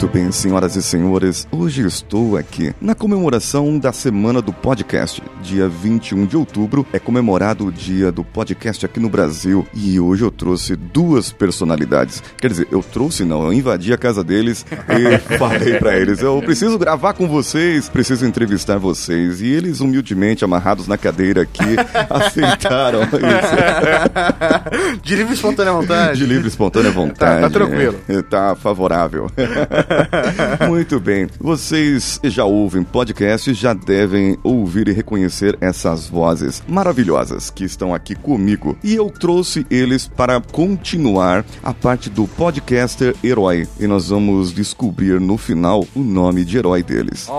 Muito bem, senhoras e senhores, hoje estou aqui na comemoração da Semana do Podcast. Dia 21 de outubro é comemorado o dia do podcast aqui no Brasil e hoje eu trouxe duas personalidades. Quer dizer, eu trouxe não, eu invadi a casa deles e falei para eles, eu preciso gravar com vocês, preciso entrevistar vocês. E eles humildemente amarrados na cadeira aqui aceitaram isso. De livre e espontânea vontade. De livre e espontânea vontade. Tá, tá tranquilo. É, tá favorável. Muito bem. Vocês já ouvem podcast, já devem ouvir e reconhecer essas vozes maravilhosas que estão aqui comigo. E eu trouxe eles para continuar a parte do podcaster herói. E nós vamos descobrir no final o nome de herói deles. Oh.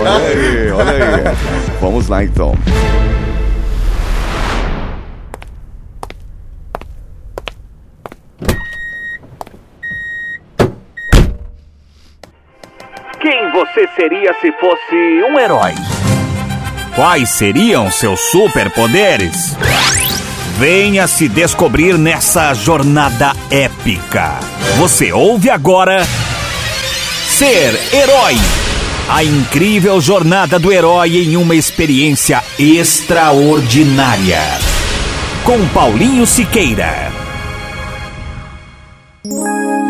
olha aí, olha aí. Vamos lá então. Quem você seria se fosse um herói? Quais seriam seus superpoderes? Venha se descobrir nessa jornada épica. Você ouve agora Ser Herói. A incrível jornada do herói em uma experiência extraordinária. Com Paulinho Siqueira.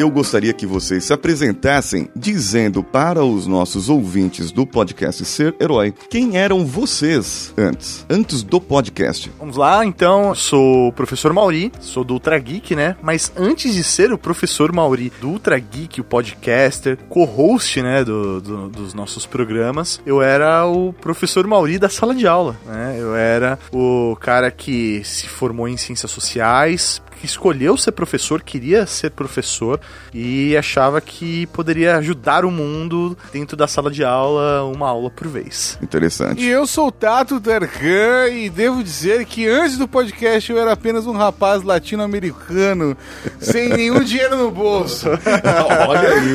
Eu gostaria que vocês se apresentassem dizendo para os nossos ouvintes do podcast Ser Herói quem eram vocês antes, antes do podcast. Vamos lá, então, sou o professor Mauri, sou do Ultra Geek, né? Mas antes de ser o professor Mauri do Ultra Geek, o podcaster, co-host, né, do, do- dos nossos programas, eu era o professor Mauri da sala de aula, né? Eu era o cara que se formou em ciências sociais, que escolheu ser professor, queria ser professor e achava que poderia ajudar o mundo dentro da sala de aula, uma aula por vez. Interessante. E eu sou o Tato Tarkan e devo dizer que antes do podcast eu era apenas um rapaz latino-americano sem nenhum dinheiro no bolso. Olha aí.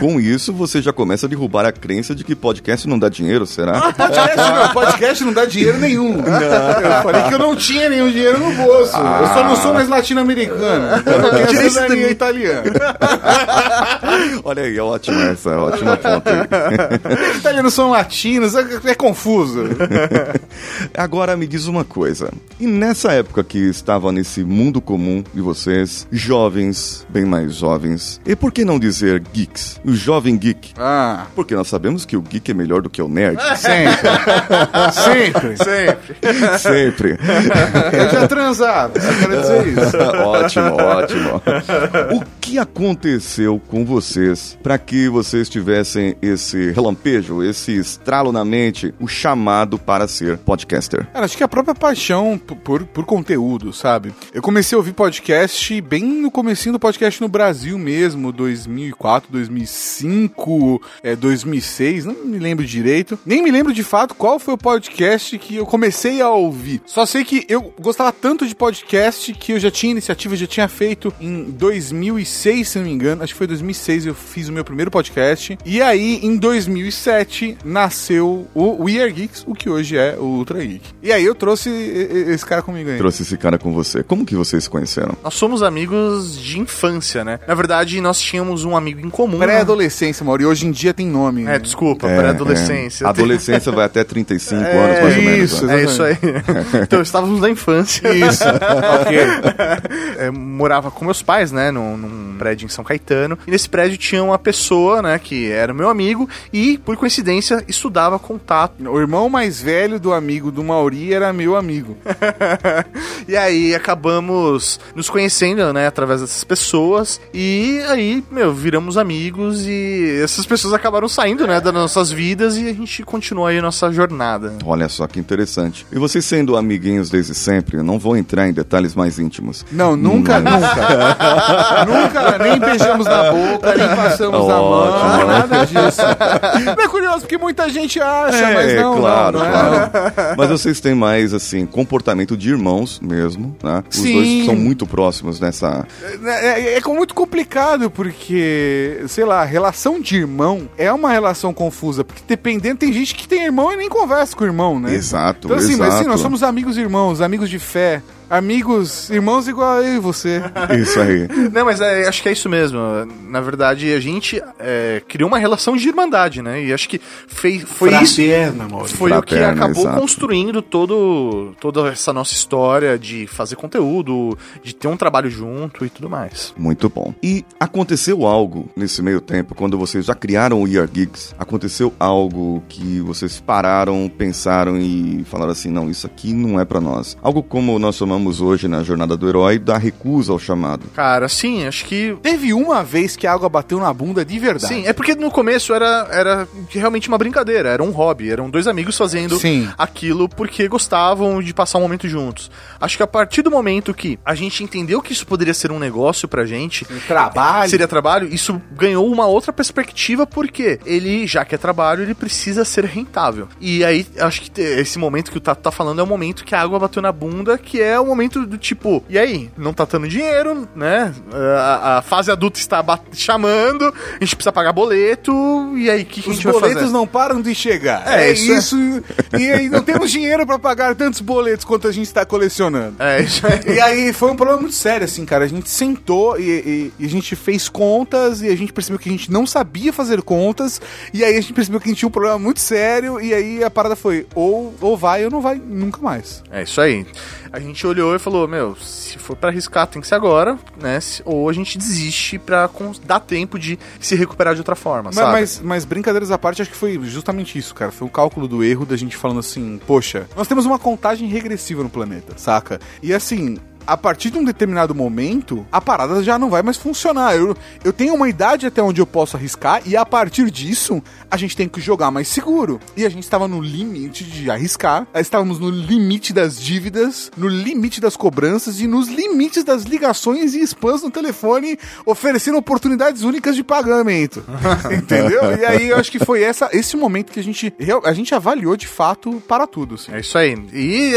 Com isso, você já começa a derrubar a crença de que podcast não dá dinheiro, será? Podcast não, podcast não dá dinheiro nenhum. Eu falei que eu não tinha nenhum dinheiro no bolso. Eu só não sou mais latino-americano. Eu não tenho cidadania italiana. Olha aí, é ótima essa, é ótima ponta aí. Os italianos são latinos, é, é confuso. Agora me diz uma coisa. E nessa época que estava nesse mundo comum de vocês, jovens, bem mais jovens, e por que não dizer geeks? O jovem geek. Ah, Porque nós sabemos que o geek é melhor do que o nerd. sempre. Sempre. Sempre. Sempre. Eu já transava, só quero dizer isso. ótimo, ótimo. O que aconteceu com vocês para que vocês tivessem esse relampejo, esse estralo na mente, o chamado para ser podcaster? Cara, acho que a própria paixão p- por, por conteúdo, sabe? Eu comecei a ouvir podcast bem no comecinho do podcast no Brasil mesmo, 2004, 2005, é, 2006, não me lembro direito. Nem me lembro de fato qual foi o podcast que eu comecei a ouvir. Só sei que eu gostava tanto de podcast que eu já tinha iniciativa, já tinha feito em 2006, se não me engano. Acho que foi 2006 eu fiz o meu primeiro podcast. E aí, em 2007, nasceu o We Are Geeks, o que hoje é o Ultra Geek. E aí eu trouxe esse cara comigo aí. Trouxe esse cara com você. Como que vocês se conheceram? Nós somos amigos de infância, né? Na verdade, nós tínhamos um amigo em comum. Pré-adolescência, Mauri. Hoje em dia tem nome. É, desculpa, É, pré-adolescência. é. Adolescência vai até 35 anos, mais ou menos. isso. né? É isso aí. então, estávamos na infância. Isso. ok. É, morava com meus pais, né, num, num prédio em São Caetano. E nesse prédio tinha uma pessoa, né, que era meu amigo e, por coincidência, estudava contato. O irmão mais velho do amigo do Mauri era meu amigo. e aí acabamos nos conhecendo, né, através dessas pessoas. E aí, meu, viramos amigos e essas pessoas acabaram saindo, né, das nossas vidas e a gente continuou aí a nossa jornada. Olha só que interessante. E vocês sendo amiguinhos desde sempre, eu não vou entrar em detalhes mais íntimos. Não, nunca, Mas- nunca. nunca, nem beijamos na boca, nem passamos a mão, nada disso. Não é curioso, porque muita gente acha, mas não, claro, não, não é. claro. Mas vocês têm mais, assim, comportamento de irmãos mesmo, né? Os Sim. dois são muito próximos nessa... É, é- é com- muito complicado, porque, sei lá, relação de irmão é uma relação confusa, porque dependendo, tem gente que tem irmão e nem conversa com o irmão, né? Exato, Então, assim, mas assim, exato. nós somos amigos irmãos, amigos de fé, amigos, irmãos igual eu e você. Isso aí. Não, mas é, acho que é isso mesmo. Na verdade, a gente é, criou uma relação de irmandade, né? E acho que fez, foi isso. Fraterna, Maurício. Foi o que Fraterna, acabou exato. construindo todo, toda essa nossa história de fazer conteúdo, de ter um trabalho junto e tudo mais. Muito bom. E aconteceu algo nesse meio tempo, quando vocês já criaram o Year Geeks, aconteceu algo que vocês pararam, pensaram e falaram assim, não, isso aqui não é pra nós. Algo como nós chamamos hoje na Jornada do Herói, da recusa ao chamado. Cara, sim, acho que. Teve uma vez que a água bateu na bunda de verdade. Sim, é porque no começo era, era realmente uma brincadeira, era um hobby, eram dois amigos fazendo Sim. aquilo porque gostavam de passar um momento juntos. Acho que a partir do momento que a gente entendeu que isso poderia ser um negócio pra gente, Trabalho. seria trabalho, isso ganhou uma outra perspectiva, porque ele, já que é trabalho, ele precisa ser rentável. E aí, acho que esse momento que o Tato tá falando é o momento que a água bateu na bunda, que é o momento do tipo, e aí? Não tá dando dinheiro, né? A, a fase adulta está chamando, a gente precisa pagar boleto, e aí, o que, que a Os gente vai boletos fazer? não param de chegar. É, É, isso é- isso. E aí não temos dinheiro pra pagar tantos boletos quanto a gente está colecionando. É, isso aí. E aí foi um problema muito sério, assim, cara. A gente sentou e, e- e a gente fez contas e a gente percebeu que a gente não sabia fazer contas. E aí a gente percebeu que a gente tinha um problema muito sério. E aí a parada foi: ou, ou vai ou não vai nunca mais. É isso aí. A gente olhou e falou, meu, se for pra arriscar tem que ser agora, né? Ou a gente desiste pra dar tempo de se recuperar de outra forma, Mas, sabe? mas, mas brincadeiras à parte, acho que foi justamente isso, cara. Foi o cálculo do erro da gente falando assim: poxa, nós temos uma contagem regressiva no planeta, saca? E assim. A partir de um determinado momento, a parada já não vai mais funcionar. Eu, eu tenho uma idade até onde eu posso arriscar, e a partir disso, a gente tem que jogar mais seguro. E a gente estava no limite de arriscar, estávamos no limite das dívidas, no limite das cobranças e nos limites das ligações e spams no telefone, oferecendo oportunidades únicas de pagamento. Entendeu? E aí eu acho que foi essa, esse momento que a gente, a gente avaliou de fato para tudo. assim. É isso aí. E,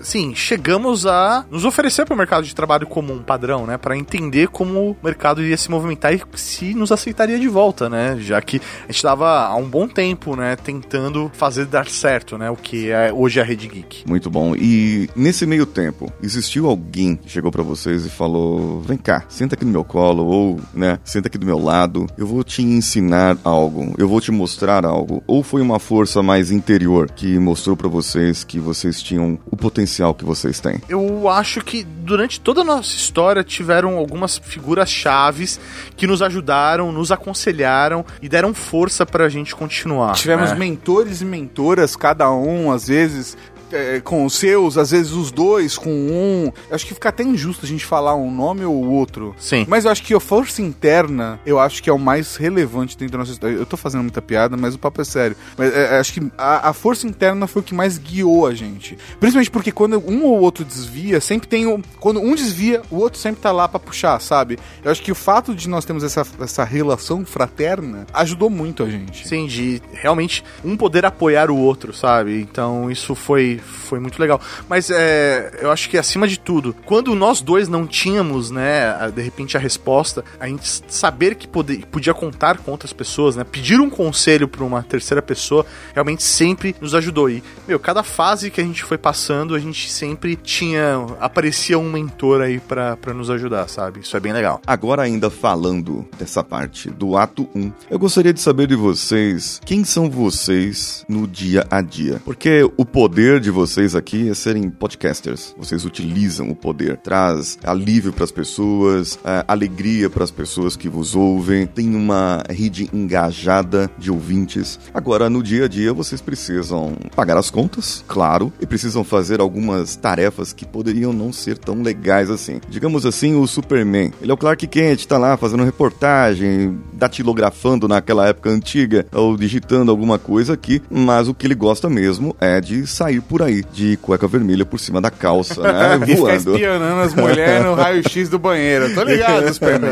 assim, chegamos a nos oferecer para o mercado de trabalho como um padrão, né? Para entender como o mercado iria se movimentar e se nos aceitaria de volta, né? Já que a gente estava há um bom tempo, né? Tentando fazer dar certo, né? O que é hoje a Rede Geek. Muito bom. E nesse meio tempo, existiu alguém que chegou pra vocês e falou: "Vem cá, senta aqui no meu colo ou, né, senta aqui do meu lado. Eu vou te ensinar algo. Eu vou te mostrar algo." Ou foi uma força mais interior que mostrou pra vocês que vocês tinham o potencial que vocês têm? Eu acho que durante toda a nossa história tiveram algumas figuras chaves que nos ajudaram, nos aconselharam e deram força pra gente continuar. Tivemos né? mentores e mentoras, cada um, às vezes. É, com os seus, às vezes os dois com um. Eu acho que fica até injusto a gente falar um nome ou o outro. Sim. Mas eu acho que a força interna, eu acho que é o mais relevante dentro da nossa história. Eu tô fazendo muita piada, mas o papo é sério. Mas é, é, acho que a, a força interna foi o que mais guiou a gente. Principalmente porque quando um ou outro desvia, sempre tem um. Quando um desvia, o outro sempre tá lá pra puxar, sabe? Eu acho que o fato de nós termos essa, essa relação fraterna ajudou muito a gente. Sim, de realmente um poder apoiar o outro, sabe? Então isso foi, foi muito legal. Mas é, eu acho que acima de tudo, quando nós dois não tínhamos, né, de repente a resposta, a gente saber que pode, podia contar com outras pessoas, né, pedir um conselho para uma terceira pessoa, realmente sempre nos ajudou. E, meu, cada fase que a gente foi passando, a gente sempre tinha, aparecia um mentor aí pra nos ajudar, sabe? Isso é bem legal. Agora ainda falando dessa parte do ato 1, eu gostaria de saber de vocês quem são vocês no dia a dia. Porque o poder de vocês aqui é serem podcasters. Vocês utilizam o poder, traz alívio para as pessoas, é, alegria para as pessoas que vos ouvem, tem uma rede engajada de ouvintes. Agora no dia a dia vocês precisam pagar as contas, claro, e precisam fazer algumas tarefas que poderiam não ser tão legais assim. Digamos assim, o Superman. Ele é o Clark Kent, tá lá fazendo reportagem, datilografando naquela época antiga, ou digitando alguma coisa aqui, mas o que ele gosta mesmo é de sair por por aí, de cueca vermelha por cima da calça, né? E Voando. espionando as mulheres no raio-x do banheiro. Tô ligado, Superman.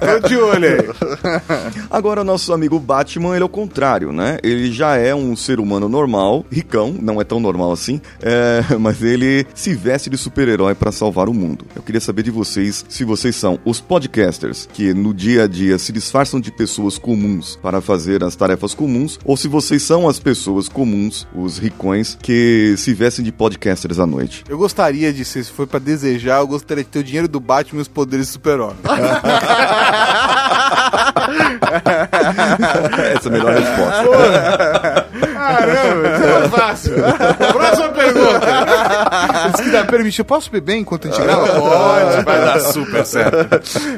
Tô de olho aí. Agora, nosso amigo Batman, ele é o contrário, né? Ele já é um ser humano normal, ricão, não é tão normal assim, é, mas ele se veste de super-herói pra salvar o mundo. Eu queria saber de vocês se vocês são os podcasters que no dia a dia se disfarçam de pessoas comuns para fazer as tarefas comuns, ou se vocês são as pessoas comuns, os ricões, que se vestem de podcasters à noite. Eu gostaria de, se for pra desejar, eu gostaria de ter o dinheiro do Batman e os poderes do super-homem. Essa é a melhor resposta. Caramba, isso é fácil. Próxima pergunta. Que dá, permite, eu posso beber enquanto a gente grava? Pode, vai dar super certo.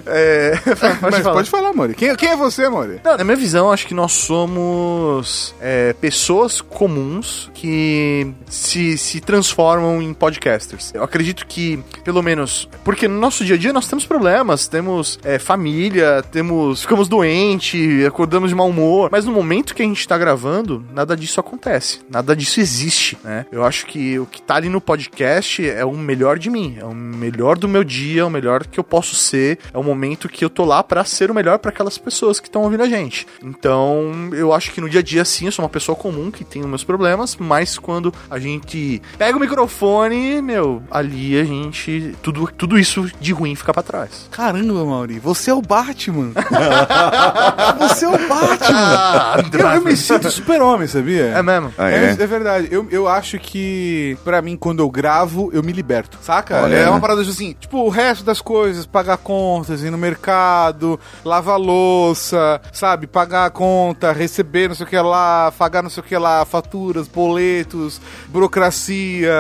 É, Mas pode falar. pode falar, Mori. Quem, quem é você, Mori? Não, na minha visão, acho que nós somos é, pessoas comuns que se, se transformam em podcasters. Eu acredito que, pelo menos, porque no nosso dia a dia nós temos problemas, temos é, família, temos ficamos doentes, acordamos de mau humor, mas no momento que a gente tá gravando, nada disso acontece, nada disso existe, né? Eu acho que o que tá ali no podcast é o melhor de mim, é o melhor do meu dia, é o melhor que eu posso ser, é o momento que eu tô lá pra ser o melhor pra aquelas pessoas que estão ouvindo a gente. Então, eu acho que no dia a dia sim, eu sou uma pessoa comum que tem os meus problemas, mas quando a gente pega o microfone, meu, ali a gente tudo tudo isso de ruim fica pra trás. Caramba, Mauri, você é o Batman. você é o Batman. Ah, Eu, eu me sinto super-homem, sabia? É mesmo? Ah, É, é? é verdade. Eu, eu acho que, pra mim, quando eu gravo, eu me liberto. Saca? Olha, é né? uma parada assim, tipo, o resto das coisas, pagar contas, ir no mercado, lavar louça, sabe? Pagar a conta, receber não sei o que lá, pagar não sei o que lá, faturas, boletos, burocracia,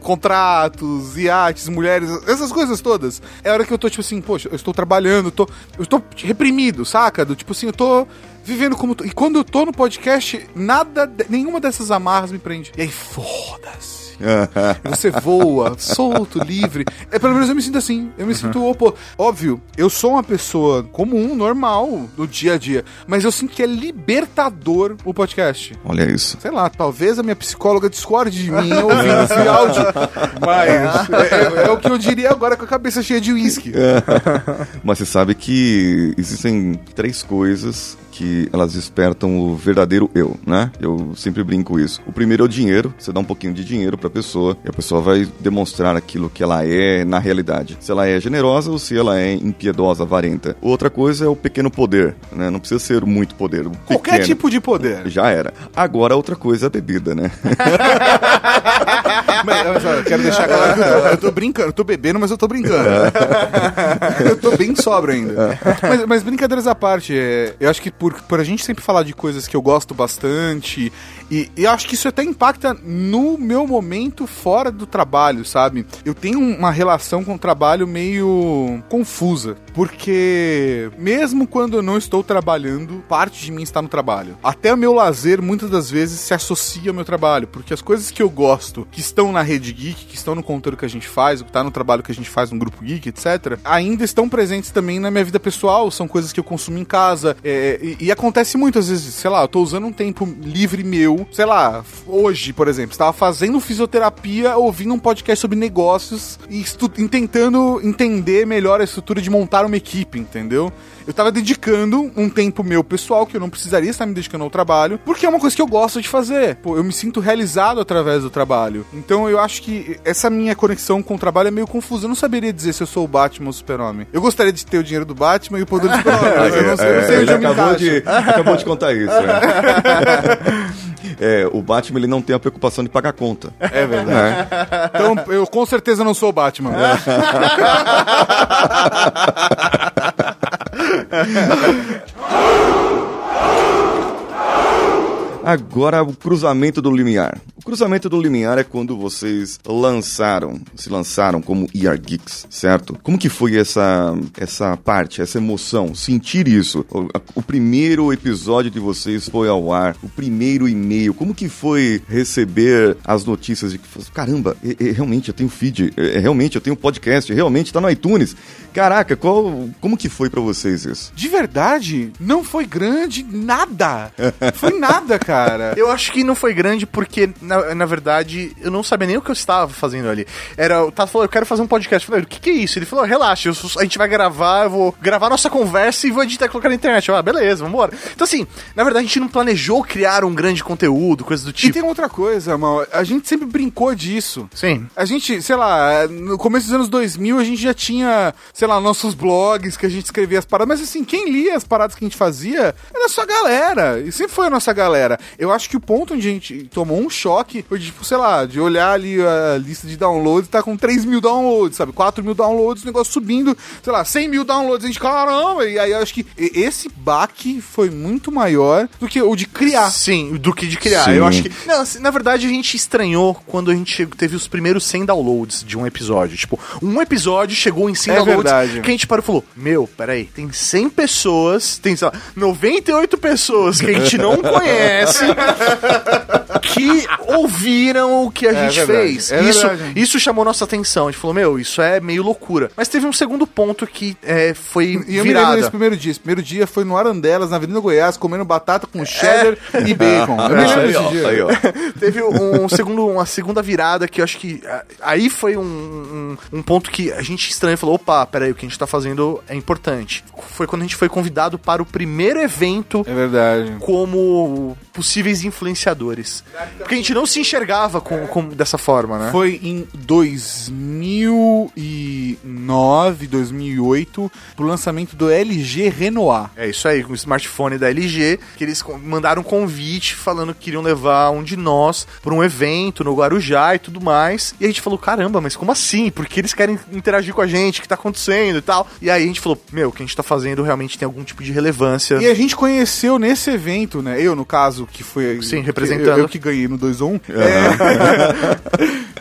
contratos, iates, mulheres, essas coisas todas. É a hora que eu tô, tipo assim, poxa, eu estou trabalhando, tô, eu estou reprimido, saca? Do, tipo assim, eu tô vivendo como. tô- E quando eu tô no podcast, nada, nenhuma dessas amarras me prende. E aí, foda-se. Você voa, solto, livre. É, pelo menos eu me sinto assim. Eu me sinto opo. Óbvio, eu sou uma pessoa comum, normal, no dia a dia. Mas eu sinto que é libertador o podcast. Olha isso. Sei lá, talvez a minha psicóloga discorde de mim ouvindo esse áudio. Mas é, é- é o que eu diria agora com a cabeça cheia de uísque. Mas você sabe que existem três coisas que elas despertam o verdadeiro eu, né? Eu sempre brinco isso. O primeiro é o dinheiro. Você dá um pouquinho de dinheiro pra pessoa e a pessoa vai demonstrar aquilo que ela é na realidade. Se ela é generosa ou se ela é impiedosa, avarenta. Outra coisa é o pequeno poder, né? Não precisa ser muito poder. Qualquer pequeno. tipo de poder. Já era. Agora outra coisa é a bebida, né? Mas, olha eu quero deixar claro que eu tô, eu tô brincando, eu tô bebendo, mas eu tô brincando. eu tô bem sóbrio ainda. Mas, mas brincadeiras à parte, é, eu acho que por, por a gente sempre falar de coisas que eu gosto bastante, e, e eu acho que isso até impacta no meu momento fora do trabalho, sabe? Eu tenho uma relação com o trabalho meio confusa, porque mesmo quando eu não estou trabalhando, parte de mim está no trabalho. Até o meu lazer muitas das vezes se associa ao meu trabalho, porque as coisas que eu gosto, que estão na rede geek, que estão no conteúdo que a gente faz, que está no trabalho que a gente faz no grupo geek, etc., ainda estão presentes também na minha vida pessoal, são coisas que eu consumo em casa, é, e, e acontece muitas vezes, sei lá, eu tô usando um tempo livre meu, sei lá, hoje, por exemplo, estava fazendo fisioterapia, ouvindo um podcast sobre negócios e tentando entender melhor a estrutura de montar uma equipe, entendeu? Eu tava dedicando um tempo meu pessoal, que eu não precisaria estar me dedicando ao trabalho, porque é uma coisa que eu gosto de fazer. Pô, eu me sinto realizado através do trabalho. Então eu acho que essa minha conexão com o trabalho é meio confusa. Eu não saberia dizer se eu sou o Batman ou o Super-Homem. Eu gostaria de ter o dinheiro do Batman e o poder do Super-Homem, eu não sei, eu não sei É, onde ele eu me acabou encaixo. de, acabou de contar isso. né? É, o Batman ele não tem a preocupação de pagar conta. É verdade. Então eu com certeza não sou o Batman. Agora o cruzamento do limiar. O cruzamento do limiar é quando vocês lançaram, se lançaram como ER Geeks, certo? Como que foi essa essa parte, essa emoção, sentir isso? O, o primeiro episódio de vocês foi ao ar, o primeiro e-mail. Como que foi receber as notícias de que caramba, é- é, realmente eu tenho feed, é, realmente eu tenho podcast, realmente tá no iTunes. Caraca, qual como que foi pra vocês isso? De verdade, não foi grande nada. Foi nada, cara. Eu acho que não foi grande porque, na na, verdade, eu não sabia nem o que eu estava fazendo ali. Era, o Tato falou, eu quero fazer um podcast. Eu falei, o que, que é isso? Ele falou, relaxa, eu, a gente vai gravar, eu vou gravar nossa conversa e vou editar e colocar na internet. Eu, ah, beleza, vambora. Então, assim, na verdade, a gente não planejou criar um grande conteúdo, coisa do E tipo. tem outra coisa, mal. A gente sempre brincou disso. Sim. A gente, sei lá, no começo dos anos 2000 a gente já tinha, sei lá, nossos blogs que a gente escrevia as paradas, mas assim, quem lia as paradas que a gente fazia era a sua galera. E sempre foi a nossa galera. Eu acho que o ponto onde a gente tomou um choque foi, tipo, sei lá, de olhar ali a lista de downloads, tá com 3 mil downloads, sabe? 4 mil downloads, o negócio subindo, sei lá, 100 mil downloads. A gente, caramba! E aí eu acho que esse baque foi muito maior do que o de criar. Sim, do que de criar. Sim. Eu acho que. Não, assim, na verdade, a gente estranhou quando a gente teve os primeiros 100 downloads de um episódio. Tipo, um episódio chegou em 100 É downloads. verdade. Que a gente parou e falou: Meu, peraí, tem 100 pessoas, tem, sei lá, 98 pessoas que a gente não conhece que ouviram o que a É gente verdade, fez. é isso, verdade. isso chamou nossa atenção. A gente falou: Meu, isso é meio loucura. Mas teve um segundo ponto que é, foi E eu me lembro virada. desse primeiro dia. Esse primeiro dia foi no Arandelas, na Avenida Goiás, comendo batata com cheddar e bacon. Eu me lembro desse dia. aí. Teve um segundo, uma segunda virada que eu acho que. ah, Aí foi um, um, um ponto que a gente estranho falou: opa, peraí, o que a gente tá fazendo é importante. Foi quando a gente foi convidado para o primeiro evento É verdade. como possíveis influenciadores. Porque a gente não se enxergava com, com- dessa forma, né? Foi em 2009, 2008, pro lançamento do LG Renoir. É isso aí, com o smartphone da LG, que eles mandaram um convite falando que queriam levar um de nós para um evento no Guarujá e tudo mais. E a gente falou, caramba, mas como assim? Porque eles querem interagir com a gente, o que tá acontecendo e tal. E aí a gente falou, meu, o que a gente tá fazendo realmente tem algum tipo de relevância. E a gente conheceu nesse evento, né? Eu, no caso, que foi. Sim, representando. Eu, eu que ganhei no 2 1 é,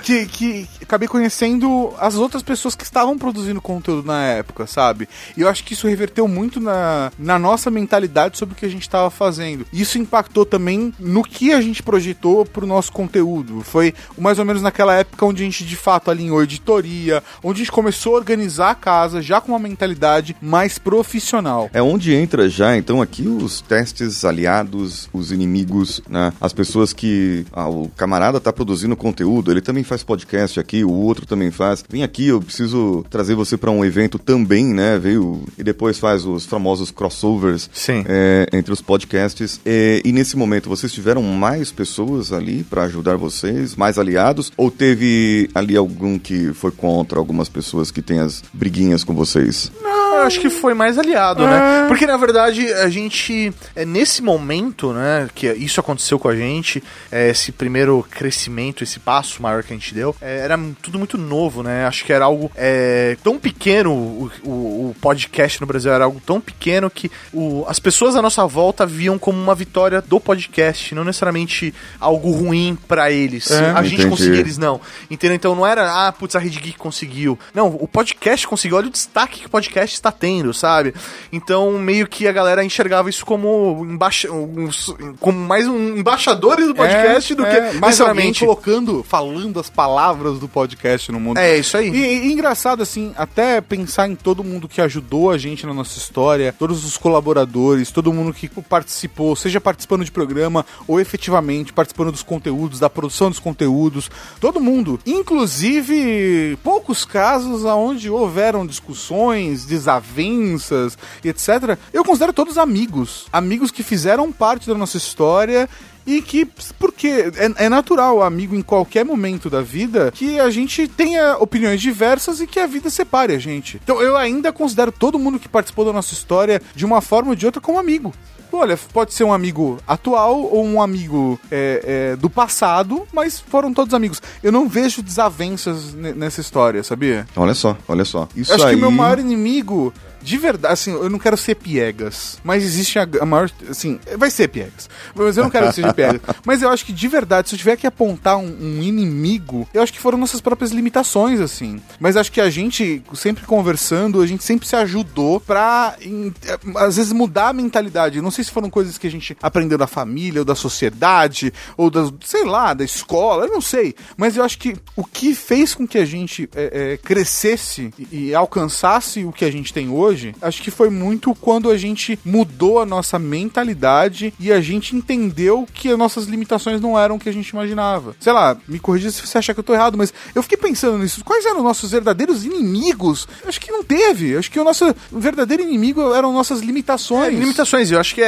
que, que acabei conhecendo as outras pessoas que estavam produzindo conteúdo na época, sabe? E eu acho que isso reverteu muito na, na nossa mentalidade sobre o que a gente estava fazendo. Isso impactou também no que a gente projetou pro nosso conteúdo. Foi mais ou menos naquela época onde a gente de fato alinhou editoria, onde a gente começou a organizar a casa já com uma mentalidade mais profissional. É onde entra já, então, aqui os testes aliados, os inimigos, né? As pessoas que. Ah, o camarada tá produzindo conteúdo, ele também faz podcast aqui, o outro também faz. Vem aqui, eu preciso trazer você pra um evento também, né? Veio. E depois faz os famosos crossovers Sim. é, entre os podcasts. É, e nesse momento, vocês tiveram mais pessoas ali pra ajudar vocês, mais aliados? Ou teve ali algum que foi contra algumas pessoas que têm as briguinhas com vocês? Eu acho que foi mais aliado, né? Porque na verdade a gente, é, nesse momento, né, que isso aconteceu com a gente, é, esse primeiro crescimento, esse passo maior que a gente deu, é, era tudo muito novo, né? Acho que era algo é, tão pequeno, o, o- o podcast no Brasil era algo tão pequeno que o- as pessoas à nossa volta viam como uma vitória do podcast, não necessariamente algo ruim pra eles. É. a gente Entendi. conseguia, eles não. Entendeu? Então não era, ah, putz, a Rede Geek conseguiu. Não, o podcast conseguiu. Olha o destaque que o podcast está tendo, sabe? Então, meio que a galera enxergava isso como, embaixa, um- como mais um embaixadores do podcast do que É, mais alguém necessariamente. colocando, falando as palavras do podcast no mundo. É, isso aí. E, e engraçado, assim, até pensar em todo mundo que ajudou a gente na nossa história, todos os colaboradores, todo mundo que participou, seja participando de programa ou efetivamente participando dos conteúdos, da produção dos conteúdos, todo mundo. Inclusive, poucos casos onde houveram discussões, desavenças, etc. Eu considero todos amigos. Amigos que fizeram parte da nossa história e que, porque é, é natural, amigo, em qualquer momento da vida, que a gente tenha opiniões diversas e que a vida separe a gente. Então eu ainda considero todo mundo que participou da nossa história de uma forma ou de outra como amigo. Olha, pode ser um amigo atual ou um amigo é, é, do passado, mas foram todos amigos. Eu não vejo desavenças ne- nessa história, sabia? Olha só, olha só. Isso acho aí... que o meu maior inimigo, de verdade, assim, eu não quero ser piegas, mas existe a, a maior, assim, vai ser piegas, mas eu não quero que seja piegas. Mas eu acho que, de verdade, se eu tiver que apontar um, um inimigo, eu acho que foram nossas próprias limitações, assim. Mas acho que a gente, sempre conversando, a gente sempre se ajudou pra, em- eh, às vezes, mudar a mentalidade. Não sei se foram coisas que a gente aprendeu da família, ou da sociedade, ou da, sei lá, da escola, eu não sei. Mas eu acho que o que fez com que a gente eh, eh, crescesse e, e alcançasse o que a gente tem hoje hoje, acho que foi muito quando a gente mudou a nossa mentalidade e a gente entendeu que as nossas limitações não eram o que a gente imaginava. Sei lá, me corrija se você achar que eu tô errado, mas eu fiquei pensando nisso. Quais eram os nossos verdadeiros inimigos? Acho que não teve. Acho que o nosso verdadeiro inimigo eram nossas limitações. É, limitações, eu acho que é,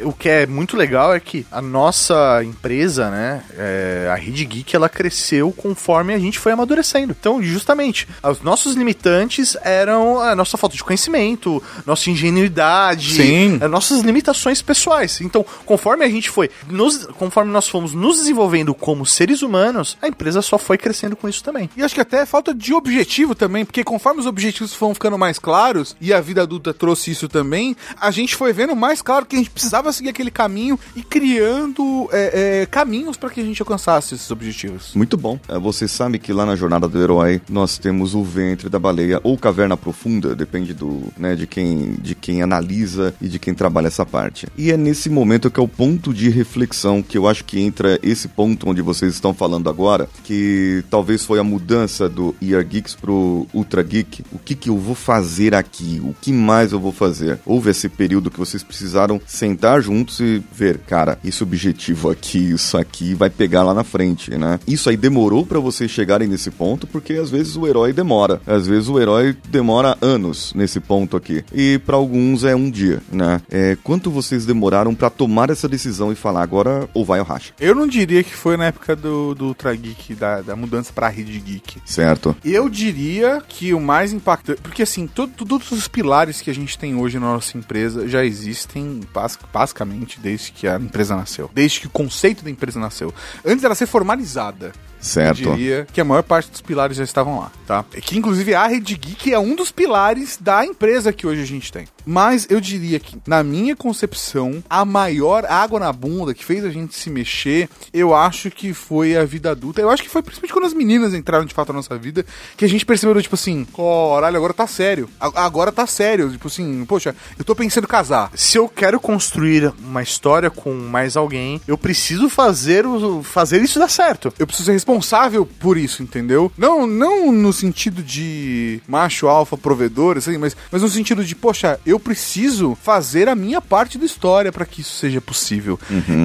é- O que é muito legal é que a nossa empresa, né? é, a Rede Geek, ela cresceu conforme a gente foi amadurecendo. Então, justamente, os nossos limitantes eram a nossa falta de conhecimento, nossa ingenuidade, Sim. é, nossas limitações pessoais. Então, conforme a gente foi. nos- conforme nós fomos nos desenvolvendo como seres humanos, a empresa só foi crescendo com isso também. E acho que até falta de objetivo também, porque conforme os objetivos foram ficando mais claros, e a vida adulta trouxe isso também, a gente foi vendo mais claro que a gente precisava seguir aquele caminho e criando é, é, caminhos para que a gente alcançasse esses objetivos. Muito bom. É, Você sabe que lá na Jornada do Herói nós temos o ventre da baleia ou caverna profunda, depende do, né, de quem, de quem analisa e de quem trabalha essa parte. E é nesse momento que é o ponto de reflexão que eu acho que entra esse ponto onde vocês estão falando agora, que talvez foi a mudança do ER Geeks pro Ultra Geek. O que que eu vou fazer aqui? O que mais eu vou fazer? Houve esse período que vocês precisaram sentar juntos e ver, cara, esse objetivo aqui, isso aqui vai pegar lá na frente, né? Isso aí demorou pra vocês chegarem nesse ponto, porque às vezes o herói demora. Às vezes o herói demora anos nesse ponto aqui. E pra alguns é um dia, né? É, quanto vocês demoraram pra tomar essa decisão e falar agora ou vai ou racha? Eu não diria que foi na época do, do Ultra Geek, da, da mudança pra Rede Geek. Certo? Eu diria que o mais impactante. Porque assim, todo- todos os pilares que a gente tem hoje na nossa empresa já existem bas- basicamente desde que a empresa nasceu. Desde que o conceito da empresa nasceu. Antes dela ser formalizada. Certo. Eu diria que a maior parte dos pilares já estavam lá, tá? Que inclusive a Rede Geek é um dos pilares da empresa que hoje a gente tem. Mas eu diria que, na minha concepção, a maior água na bunda que fez a gente se mexer, eu acho que foi a vida adulta. Eu acho que foi principalmente quando as meninas entraram de fato na nossa vida, que a gente percebeu, tipo assim, caralho, agora tá sério. Agora tá sério. Tipo assim, poxa, eu tô pensando em casar. se eu quero construir uma história com mais alguém, eu preciso fazer, o, fazer isso dar certo. eu preciso ser responsável por isso, entendeu? Não, não no sentido de macho alfa provedor, assim, mas, mas no sentido de, poxa, eu preciso fazer a minha parte da história para que isso seja possível.